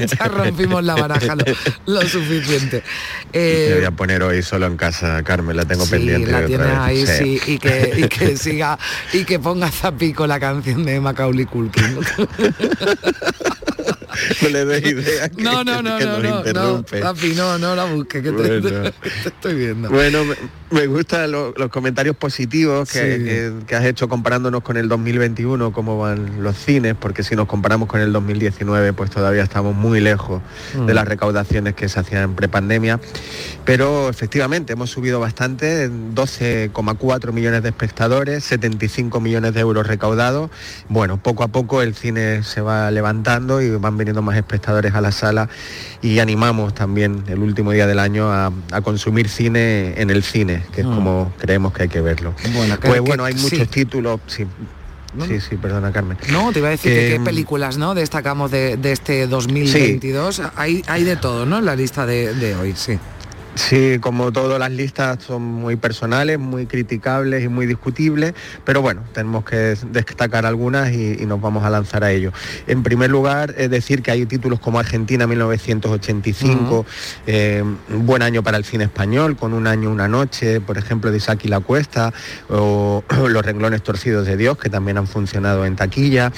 ya rompimos la baraja lo, lo suficiente. Eh, Me voy a poner hoy solo en casa, Carmen, la tengo Sí, pendiente. la tienes sí, y que, y que siga, y que ponga Zapico la canción de Macaulay Culkin. No le des idea. que- No, no, no, que no, no, no. Zapi, no, no la busques, que te, Bueno. te estoy viendo. Bueno, me, me gustan lo- los comentarios positivos que, Sí. que- que has hecho comparándonos con el 2021, cómo van los cines, porque si nos comparamos con el 2019, pues todavía estamos muy lejos Mm. de las recaudaciones que se hacían en prepandemia. Pero efectivamente hemos subido bastante, 12,4 millones de espectadores, 75 millones de euros recaudados. Bueno, poco a poco el cine se va levantando y van viniendo más espectadores a la sala y animamos también el último día del año a, a consumir cine en el cine, que es Mm. como creemos que hay que verlo. Bueno, pues que- bueno, hay muchos sí. títulos, sí. Sí, sí, perdona Carmen. No, te iba a decir que, Que, qué mm, películas no destacamos de, de este 2022. Hay, hay de todo, ¿no? En la lista de, de hoy, sí. Sí, como todas las listas son muy personales, muy criticables y muy discutibles, pero bueno, tenemos que destacar algunas y, y nos vamos a lanzar a ello. En primer lugar, es decir que hay títulos como Argentina 1985, eh, un buen año para el cine español, con un año, una noche, por ejemplo, de Isaac y la Cuesta, o Los renglones torcidos de Dios, que también han funcionado en taquilla,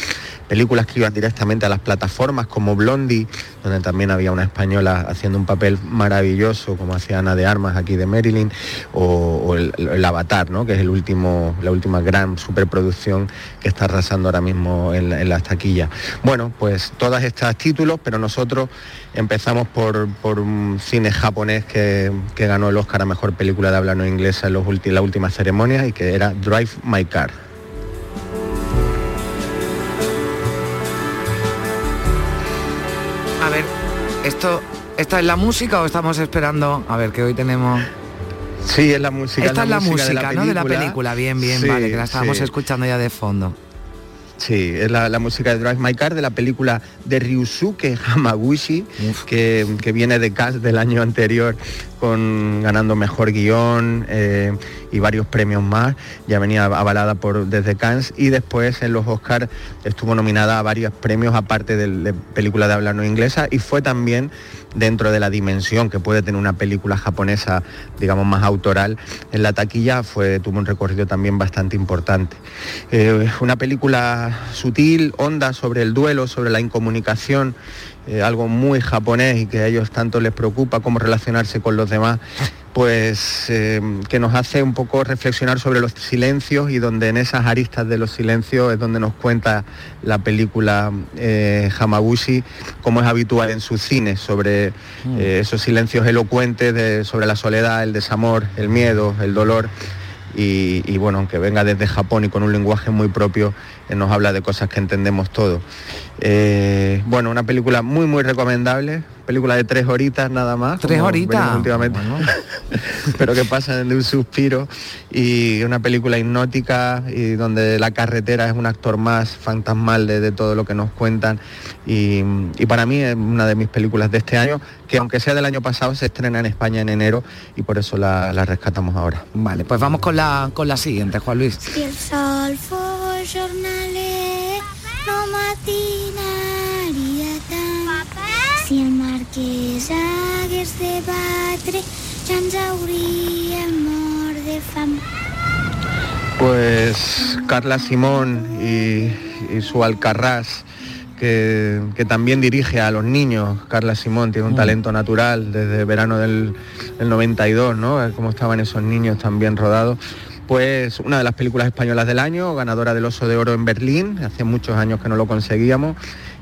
películas que iban directamente a las plataformas como Blondie, donde también había una española haciendo un papel maravilloso, como hacía Ana de Armas aquí de Marilyn, o, el, Avatar, ¿no? que es el último, la última gran superproducción que está arrasando ahora mismo en, la- en las taquillas. Bueno, pues todas estas títulos, pero nosotros empezamos por, por un cine japonés que, ganó el Oscar a Mejor Película de habla no inglesa en los ulti- la última ceremonia y que era Drive My Car. Esto, ¿esta es la música o estamos esperando? A ver, que hoy tenemos... Sí, es la música. Esta es la música, de la ¿no? De la película, bien, bien, Sí, vale, que la estábamos sí. escuchando ya de fondo. Sí, es la, la música de Drive My Car de la película de Ryusuke Hamaguchi, que, que viene de Cannes del año anterior con ganando mejor guion eh, y varios premios más. Ya venía avalada por desde Cannes. Y después en los Oscars estuvo nominada a varios premios aparte de, de película de habla no inglesa. Y fue también dentro de la dimensión que puede tener una película japonesa, digamos, más autoral, en la taquilla fue, tuvo un recorrido también bastante importante. Eh, una película sutil, honda sobre el duelo, sobre la incomunicación, eh, algo muy japonés y que a ellos tanto les preocupa cómo relacionarse con los demás, pues eh, que nos hace un poco reflexionar sobre los silencios y donde en esas aristas de los silencios es donde nos cuenta la película eh, Hamaguchi, como es habitual en sus cines, sobre eh, esos silencios elocuentes de- sobre la soledad, el desamor, el miedo, el dolor. Y, y, bueno, aunque venga desde Japón y con un lenguaje muy propio, nos habla de cosas que entendemos todos. Eh, bueno, una película muy muy recomendable, película de tres horitas nada más. Tres horitas. pero que pasan de un suspiro y una película hipnótica y donde la carretera es un actor más fantasmal de, de todo lo que nos cuentan y, y para mí es una de mis películas de este año que aunque sea del año pasado se estrena en España en enero y por eso la, la rescatamos ahora. Vale, pues vamos con la, con la siguiente, Juan Luis. Si el sol fos jornaler, no matinaria tant. Si el marquès hagués de batre, ja ens hauríem mort de fam. Pues Carla Simón y, y su Alcarrás, que, que también dirige a los niños. Carla Simón tiene un Mm. talento natural desde verano del, del 92, ¿no? A ver Cómo estaban esos niños también rodados. Pues una de las películas españolas del año, ganadora del Oso de Oro en Berlín, hace muchos años que no lo conseguíamos.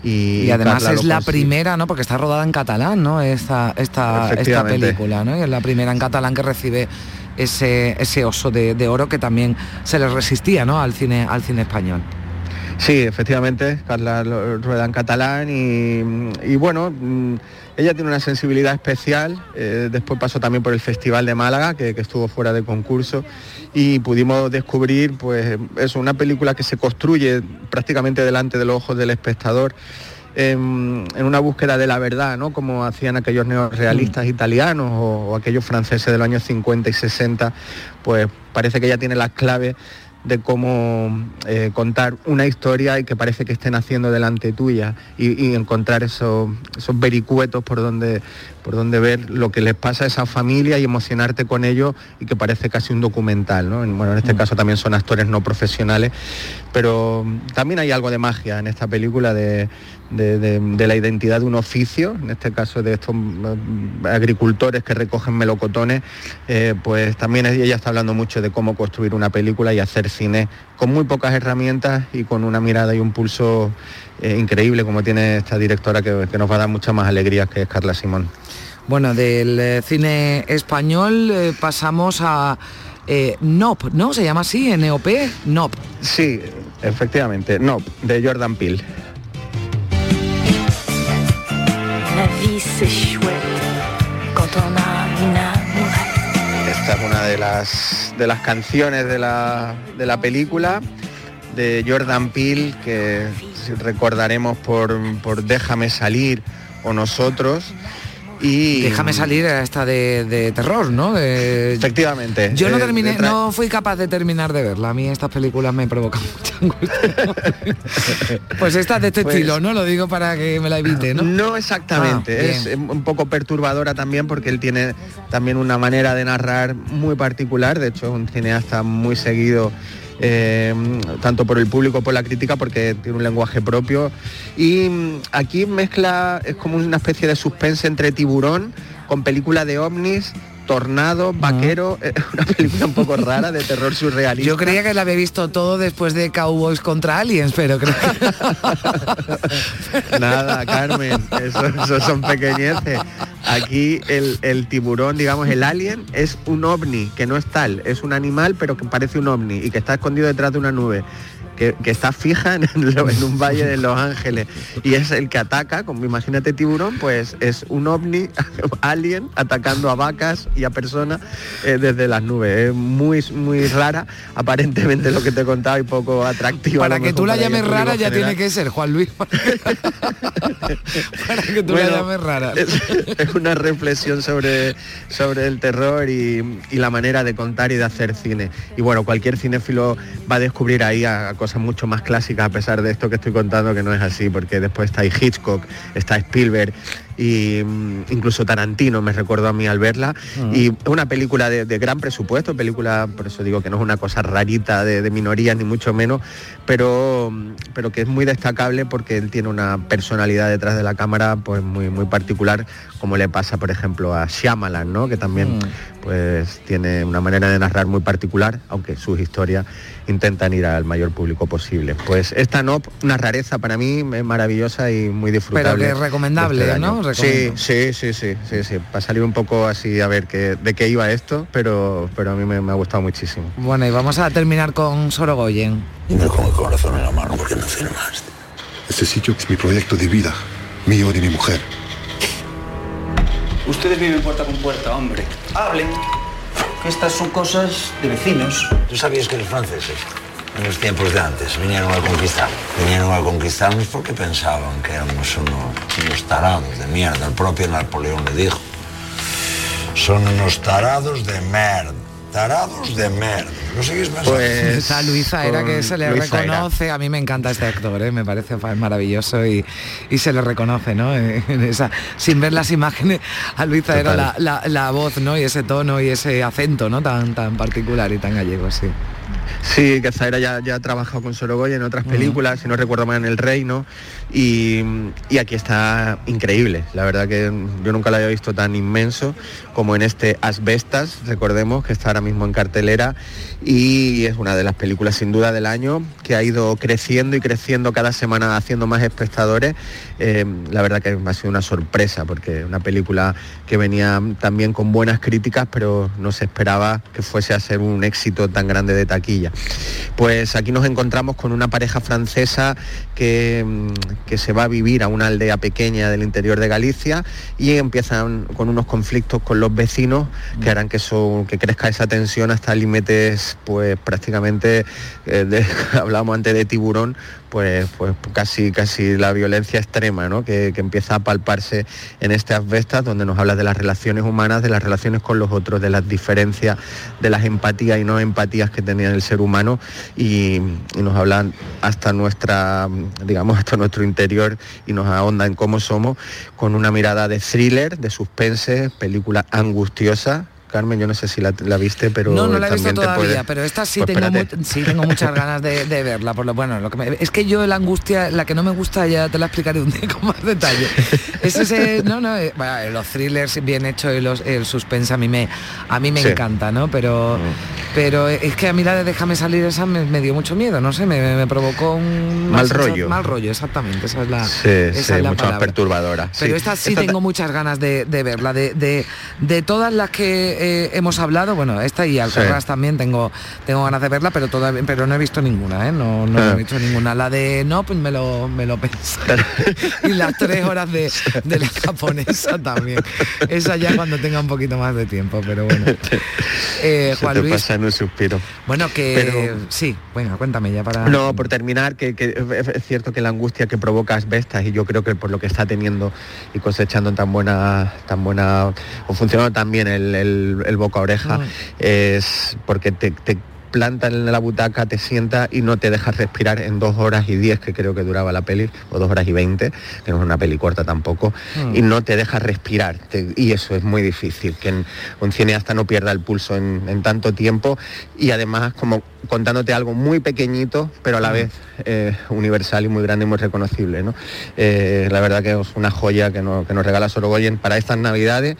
Y, Y además Carla es la primera, ¿no? Porque está rodada en catalán, ¿no? Esta, esta, esta película, ¿no? Y es la primera en catalán que recibe ese, ese oso de, de oro que también se le resistía, ¿no? Al cine, al cine español. Sí, efectivamente, Carla rueda en catalán y, y bueno, mm, ella tiene una sensibilidad especial. eh, después pasó también por el Festival de Málaga, que, que estuvo fuera de concurso, y pudimos descubrir, pues, eso, una película que se construye prácticamente delante de los ojos del espectador en una búsqueda de la verdad, ¿no? Como hacían aquellos neorrealistas italianos o, o aquellos franceses de los años 50 y 60, pues parece que ella tiene las claves de cómo eh, contar una historia y que parece que estén haciendo delante tuya y, y encontrar esos, esos vericuetos por donde, por donde ver lo que les pasa a esa familia y emocionarte con ellos y que parece casi un documental. ¿no? En- Bueno, en este caso también son actores no profesionales, pero también hay algo de magia en esta película de, de- de- de la identidad de un oficio, en este caso de estos mm, agricultores que recogen melocotones, eh, pues también ella está hablando mucho de cómo construir una película y hacer cine con muy pocas herramientas y con una mirada y un pulso eh, increíble como tiene esta directora que, que nos va a dar muchas más alegrías que es Carla Simón. Bueno, del eh, cine español eh, pasamos a eh, NOP, ¿no? Se llama así, NOP, NOP. Sí, efectivamente, no, de Jordan Peele. Esta es una de las, de las canciones de la, de la película de Jordan Peele que recordaremos por, por Déjame salir o Nosotros. Y Déjame salir a esta de, de terror, ¿no? De- Efectivamente. Yo no Eh, terminé, no fui capaz de terminar de verla. A mí estas películas me provocan mucha angustia. pues esta de este Pues- estilo, ¿no? Lo digo para que me la evite, ¿no? No exactamente, Ah, es un poco perturbadora también porque él tiene también una manera de narrar muy particular, de hecho es un cineasta muy seguido eh, tanto por el público como por la crítica porque tiene un lenguaje propio. Y mm, aquí mezcla, es como una especie de suspense entre tiburón con película de ovnis, tornado, vaquero, es una película un poco rara de terror surrealista. Yo creía que la había visto todo después de Cowboys contra Aliens, pero creo que... Nada, Carmen, eso, eso son pequeñeces. Aquí el, el tiburón, digamos, el alien es un ovni, que no es tal, es un animal pero que parece un ovni y que está escondido detrás de una nube. Que, que está fija en, un valle de Los Ángeles y es el que ataca, como imagínate tiburón, pues es un ovni alien atacando a vacas y a personas eh, desde las nubes. Es muy, muy rara, aparentemente lo que te he contado y poco atractiva. Para que tú la llames rara ya general. tiene que ser, Juan Luis. Para que tú Bueno, la llames rara. Es, es una reflexión sobre, sobre el terror y, y la manera de contar y de hacer cine. Y bueno, cualquier cinéfilo va a descubrir ahí a, a cosas mucho más clásicas a pesar de esto que estoy contando que no es así, porque después está Hitchcock, está Spielberg y mm, incluso Tarantino me recuerdo a mí al verla. Y es una película de, de gran presupuesto película por eso digo que no es una cosa rarita de, de minorías ni mucho menos pero mm, pero que es muy destacable porque él tiene una personalidad detrás de la cámara pues muy muy particular como le pasa por ejemplo a Shyamalan ¿no? que también pues tiene una manera de narrar muy particular aunque sus historias intentan ir al mayor público posible. Pues esta no una rareza para mí es maravillosa y muy disfrutable que es recomendable, este ¿no? Recomiendo. sí, sí, sí, sí, sí. Para salir un poco así a ver qué, de qué iba esto, pero, pero a mí me, me ha gustado muchísimo. Bueno, y vamos a terminar con Sorogoyen. Dime con el corazón en la mano porque me firmaste. Este sitio es mi proyecto de vida, mío y de mi mujer. Ustedes viven puerta con puerta, hombre. Hablen. Que estas son cosas de vecinos. ¿Tú sabías que los franceses, en los tiempos de antes, vinieron a conquistar? Vinieron a conquistarnos porque pensaban que éramos unos, unos tarados de mierda. El propio Napoleón le dijo. Son unos tarados de merda. Tarados de merda. ¿Lo seguís pensando? Pues, Está Luisa era que se le reconoce, a mí me encanta este actor, ¿eh? me parece maravilloso y, y se le reconoce, ¿no? En esa, sin ver las imágenes, a Luisa era la, la- la voz, ¿no? Y ese tono y ese acento, ¿no? Tan, tan particular y tan gallego, sí. Sí, que Zaira ya, ya ha trabajado con Sorogoyen en otras películas, si no recuerdo mal en El Reino, y, aquí está increíble. La verdad que yo nunca la había visto tan inmenso como en este Asbestas, recordemos que está ahora mismo en cartelera, y es una de las películas sin duda del año, que ha ido creciendo y creciendo cada semana, haciendo más espectadores. Eh, la verdad que ha sido una sorpresa, porque una película que venía también con buenas críticas, pero no se esperaba que fuese a ser un éxito tan grande de taquilla. Pues aquí nos encontramos con una pareja francesa que, mm, que se va a vivir a una aldea pequeña del interior de Galicia y empiezan con unos conflictos con los vecinos que harán que, eso, que crezca esa tensión hasta límites pues prácticamente, eh, de- hablábamos antes de tiburón, pues, pues casi, casi la violencia extrema, ¿no? Que, que empieza a palparse en estas vestas, donde nos habla de las relaciones humanas, de las relaciones con los otros, de las diferencias, de las empatías y no empatías que tenía el ser humano y, y nos hablan hasta nuestra, digamos, hasta nuestro interior y nos ahonda en cómo somos, con una mirada de thriller, de suspense, película angustiosa, Carmen, yo no sé si la, la viste, pero no, no la he visto todavía, puede- pero esta sí, Pues tengo, mu- sí tengo muchas ganas de, de verla. Por lo bueno, lo que me- es que yo la angustia, la que no me gusta ya te la explicaré un día con más detalle. Es ese, no, no, eh, bueno, los thrillers bien hechos y los, el suspense a mí me, a mí me Sí. encanta, ¿no? Pero, pero es que a mí la de déjame salir esa me, me dio mucho miedo, no sé, me, me provocó un Mal rollo. Mal rollo, exactamente, esa es la, Sí, esa es la mucho más perturbadora. Pero esta sí Esta tengo muchas ganas de, de verla. De, de- de todas las que eh, hemos hablado, bueno, esta y Alcarrás también tengo, tengo ganas de verla, pero todavía, pero no he visto ninguna, ¿eh? No, no Ah. he visto ninguna. La de no, pues me lo, me lo pensaré. y las tres horas de, de la japonesa también. Esa ya cuando tenga un poquito más de tiempo, pero bueno. Eh, Se Juan te Luis, pasa en un suspiro. bueno, que Pero- sí, venga, cuéntame ya para. No, por terminar, que, es cierto que la angustia que provoca Asbestas y yo creo que por lo que está teniendo y cosechando tan buena, tan buena, o funcionando tan bien el, el- el boca a oreja, Mm. es porque te, te planta en la butaca, te sienta y no te deja respirar en dos horas y diez, que creo que duraba la peli, o dos horas y veinte, que no es una peli corta tampoco, Mm. y no te deja respirar. te- y eso es muy difícil, que en- un cineasta no pierda el pulso en, en tanto tiempo y además como contándote algo muy pequeñito, pero a la vez eh, universal y muy grande y muy reconocible. ¿no? Eh, la verdad que es una joya que, no- que nos regala Sorogoyen para estas navidades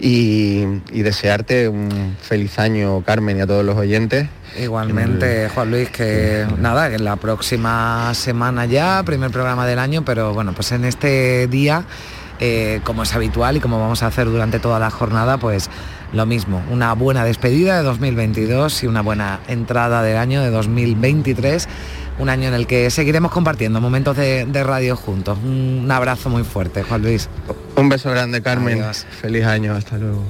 y, y desearte un feliz año, Carmen, y a todos los oyentes. Igualmente, Juan Luis, que nada, que en la próxima semana ya, primer programa del año, pero bueno, pues en este día, eh, como es habitual y como vamos a hacer durante toda la jornada, pues lo mismo, una buena despedida de 2022 y una buena entrada del año de 2023, un año en el que seguiremos compartiendo momentos de, de radio juntos. Un abrazo muy fuerte, Juan Luis. Un beso grande, Carmen. Adiós. Feliz año, hasta luego.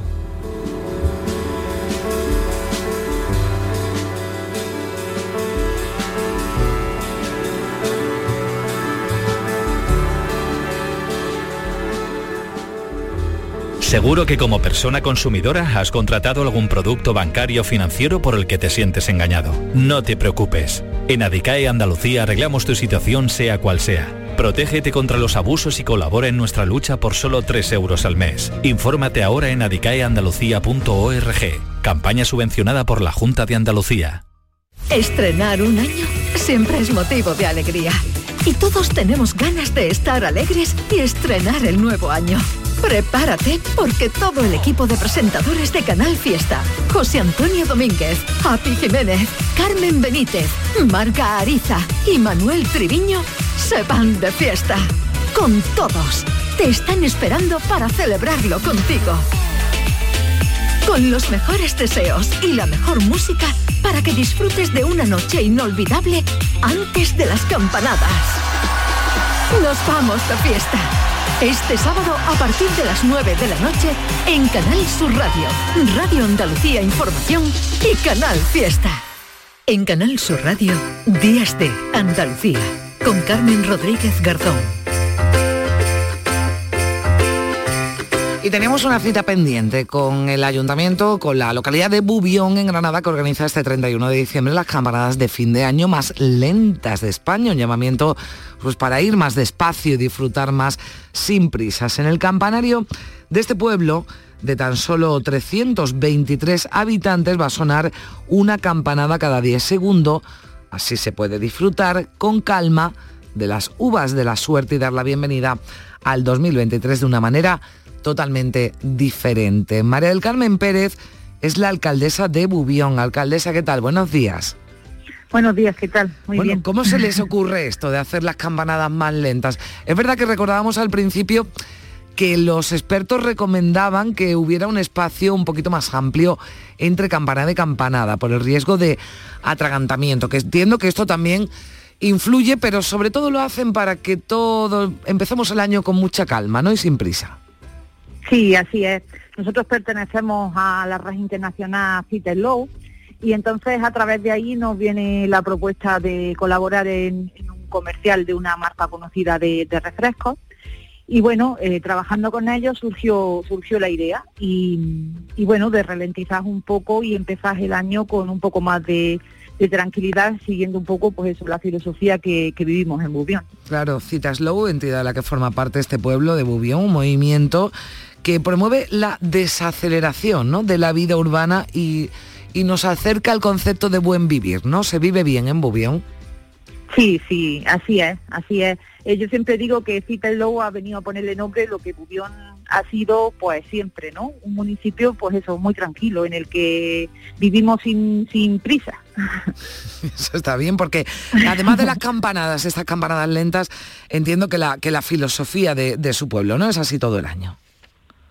Seguro que como persona consumidora has contratado algún producto bancario o financiero por el que te sientes engañado. No te preocupes. En Adicae Andalucía arreglamos tu situación sea cual sea. Protégete contra los abusos y colabora en nuestra lucha por solo 3 euros al mes. Infórmate ahora en adicaeandalucía.org. Campaña subvencionada por la Junta de Andalucía. Estrenar un año siempre es motivo de alegría. Y todos tenemos ganas de estar alegres y estrenar el nuevo año. Prepárate porque todo el equipo de presentadores de Canal Fiesta, José Antonio Domínguez, Happy Jiménez, Carmen Benítez, Marga Ariza y Manuel Triviño se van de fiesta. Con todos. Te están esperando para celebrarlo contigo con los mejores deseos y la mejor música para que disfrutes de una noche inolvidable antes de las campanadas. Nos vamos de fiesta. Este sábado a partir de las 9 de la noche en Canal Sur Radio, Radio Andalucía Información y Canal Fiesta. En Canal Sur Radio, Días de Andalucía, con Carmen Rodríguez Garzón. Y tenemos una cita pendiente con el ayuntamiento, con la localidad de Bubión en Granada, que organiza este 31 de diciembre las campanadas de fin de año más lentas de España. Un llamamiento pues, para ir más despacio y disfrutar más sin prisas. En el campanario de este pueblo, de tan solo 323 habitantes, va a sonar una campanada cada 10 segundos. Así se puede disfrutar con calma de las uvas de la suerte y dar la bienvenida al 2023 de una manera totalmente diferente. María del Carmen Pérez es la alcaldesa de Bubión. Alcaldesa, ¿qué tal? Buenos días. Buenos días, ¿qué tal? Muy bueno, bien. ¿cómo se les ocurre esto de hacer las campanadas más lentas? Es verdad que recordábamos al principio que los expertos recomendaban que hubiera un espacio un poquito más amplio entre campanada y campanada por el riesgo de atragantamiento, que entiendo que esto también influye, pero sobre todo lo hacen para que todo empecemos el año con mucha calma, ¿no? Y sin prisa. Sí, así es. Nosotros pertenecemos a la red internacional Fit Low y entonces a través de ahí nos viene la propuesta de colaborar en, un comercial de una marca conocida de, refrescos. Y bueno, eh, trabajando con ellos surgió, surgió la idea y, bueno, de ralentizar un poco y empezar el año con un poco más de, tranquilidad, siguiendo un poco pues eso, la filosofía que, vivimos en Bubión. Claro, Cita Slow, entidad de la que forma parte este pueblo de Bubión, un movimiento que promueve la desaceleración ¿no? de la vida urbana y, y nos acerca al concepto de buen vivir, ¿no? Se vive bien en Bubión. Sí, sí, así es, así es. Eh, yo siempre digo que Cita el Lobo ha venido a ponerle nombre lo que Bubión ha sido pues siempre, ¿no? Un municipio pues eso, muy tranquilo, en el que vivimos sin, sin prisa. Eso está bien porque además de las campanadas, estas campanadas lentas, entiendo que la, que la filosofía de, de su pueblo, ¿no? Es así todo el año.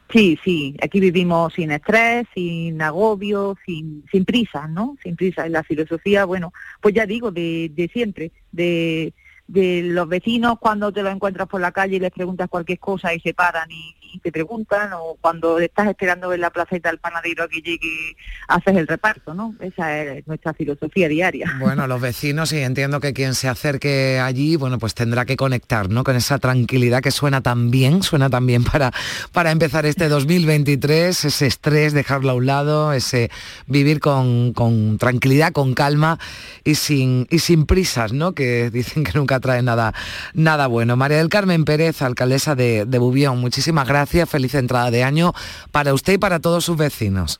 Sí, sí, aquí vivimos sin estrés, sin agobio, sin, sin prisa, ¿no? Sin prisa. En la filosofía, bueno, pues ya digo, de, de siempre, de, de los vecinos cuando te los encuentras por la calle y les preguntas cualquier cosa y se paran y, te preguntan, o cuando estás esperando en la placeta al panadero a que llegue, haces el reparto, ¿no? Esa es nuestra filosofía diaria. Bueno, los vecinos y entiendo que quien se acerque allí, bueno, pues tendrá que conectar, ¿no? Con esa tranquilidad que suena tan bien, suena tan bien para, para empezar este 2023, ese estrés, dejarlo a un lado, ese vivir con, con tranquilidad, con calma y sin, y sin prisas, ¿no? Que dicen que nunca trae nada, nada bueno. María del Carmen Pérez, alcaldesa de, de Bubión, muchísimas gracias, feliz entrada de año para usted y para todos sus vecinos.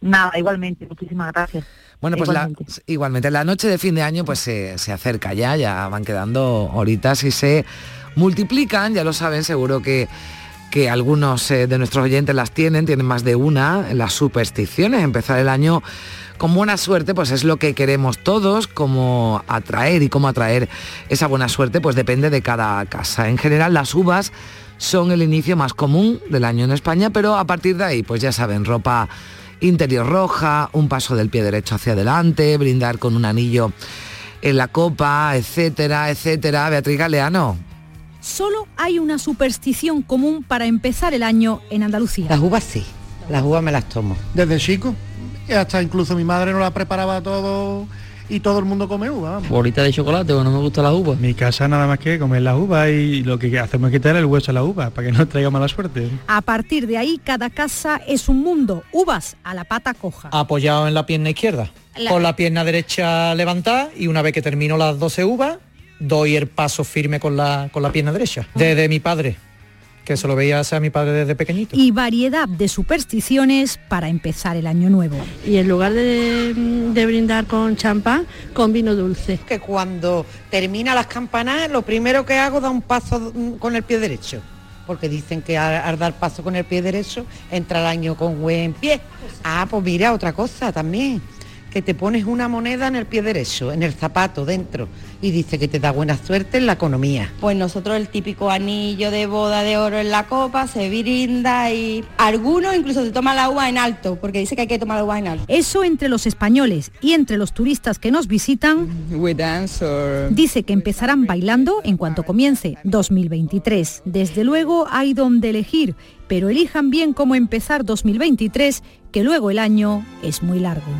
Nada, igualmente, muchísimas gracias. Bueno, pues Igualmente. La, igualmente, la noche de fin de año pues se, se acerca ya, ya van quedando horitas y se multiplican, ya lo saben, seguro que, que algunos eh, de nuestros oyentes las tienen, tienen más de una, las supersticiones, empezar el año con buena suerte, pues es lo que queremos todos, cómo atraer y cómo atraer esa buena suerte, pues depende de cada casa. En general, las uvas son el inicio más común del año en España, pero a partir de ahí, pues ya saben, ropa interior roja, un paso del pie derecho hacia adelante, brindar con un anillo en la copa, etcétera, etcétera. Beatriz Galeano. Solo hay una superstición común para empezar el año en Andalucía. Las uvas sí, las uvas me las tomo. Desde chico. Hasta incluso mi madre nos la preparaba todo y todo el mundo come uva. vamos. Bolita de chocolate o no me gusta la uva. Mi casa nada más que comer las uvas y lo que hacemos es quitar el hueso a la uva para que no traiga mala suerte. A partir de ahí, cada casa es un mundo. Uvas a la pata coja. apoyado en la pierna izquierda, La- con la pierna derecha levantada y una vez que termino las 12 uvas, doy el paso firme con la, con la pierna derecha. Desde mi padre, que se lo veía hacer a mi padre desde pequeñito. Y variedad de supersticiones para empezar el año nuevo. Y en lugar de, de brindar con champán, con vino dulce. Que cuando termina las campanadas, lo primero que hago da un paso con el pie derecho. Porque dicen que al, al dar paso con el pie derecho entra el año con buen pie. Ah, pues mira, otra cosa también. Que te pones una moneda en el pie derecho, en el zapato, dentro. Y dice que te da buena suerte en la economía. Pues nosotros el típico anillo de boda de oro en la copa, se brinda y algunos incluso se toman la uva en alto, porque dice que hay que tomar la uva en alto. Eso entre los españoles y entre los turistas que nos visitan, dice que empezarán bailando en cuanto comience 2023. Desde luego hay donde elegir, pero elijan bien cómo empezar 2023, que luego el año es muy largo.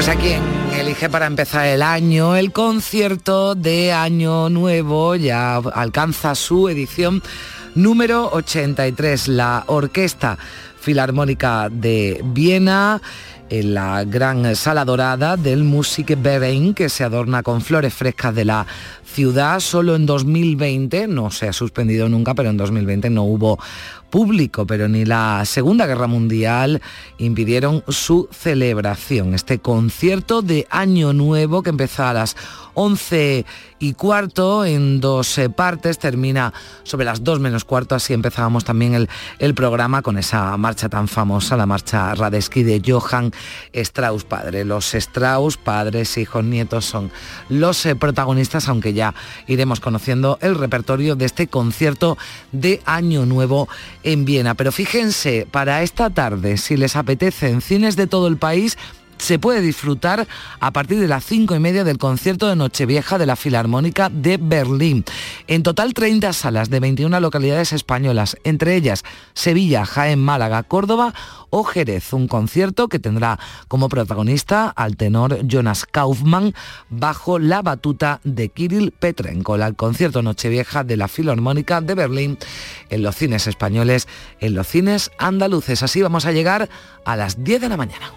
Pues aquí Elige para empezar el año, el concierto de Año Nuevo ya alcanza su edición número 83. La Orquesta Filarmónica de Viena en la gran sala dorada del Musikverein que se adorna con flores frescas de la ciudad. Solo en 2020, no se ha suspendido nunca, pero en 2020 no hubo público, pero ni la Segunda Guerra Mundial impidieron su celebración. Este concierto de Año Nuevo que empezó a las 11 y cuarto en dos eh, partes, termina sobre las 2 menos cuarto, así empezábamos también el, el programa con esa marcha tan famosa, la marcha Radetzky de Johann Strauss padre. Los Strauss, padres, hijos, nietos, son los eh, protagonistas, aunque ya iremos conociendo el repertorio de este concierto de Año Nuevo en Viena. Pero fíjense, para esta tarde, si les apetece en cines de todo el país, se puede disfrutar a partir de las cinco y media del concierto de Nochevieja de la Filarmónica de Berlín. En total 30 salas de 21 localidades españolas, entre ellas Sevilla, Jaén, Málaga, Córdoba o Jerez. Un concierto que tendrá como protagonista al tenor Jonas Kaufmann bajo la batuta de Kirill Petrenko. El concierto Nochevieja de la Filarmónica de Berlín en los cines españoles, en los cines andaluces. Así vamos a llegar a las 10 de la mañana.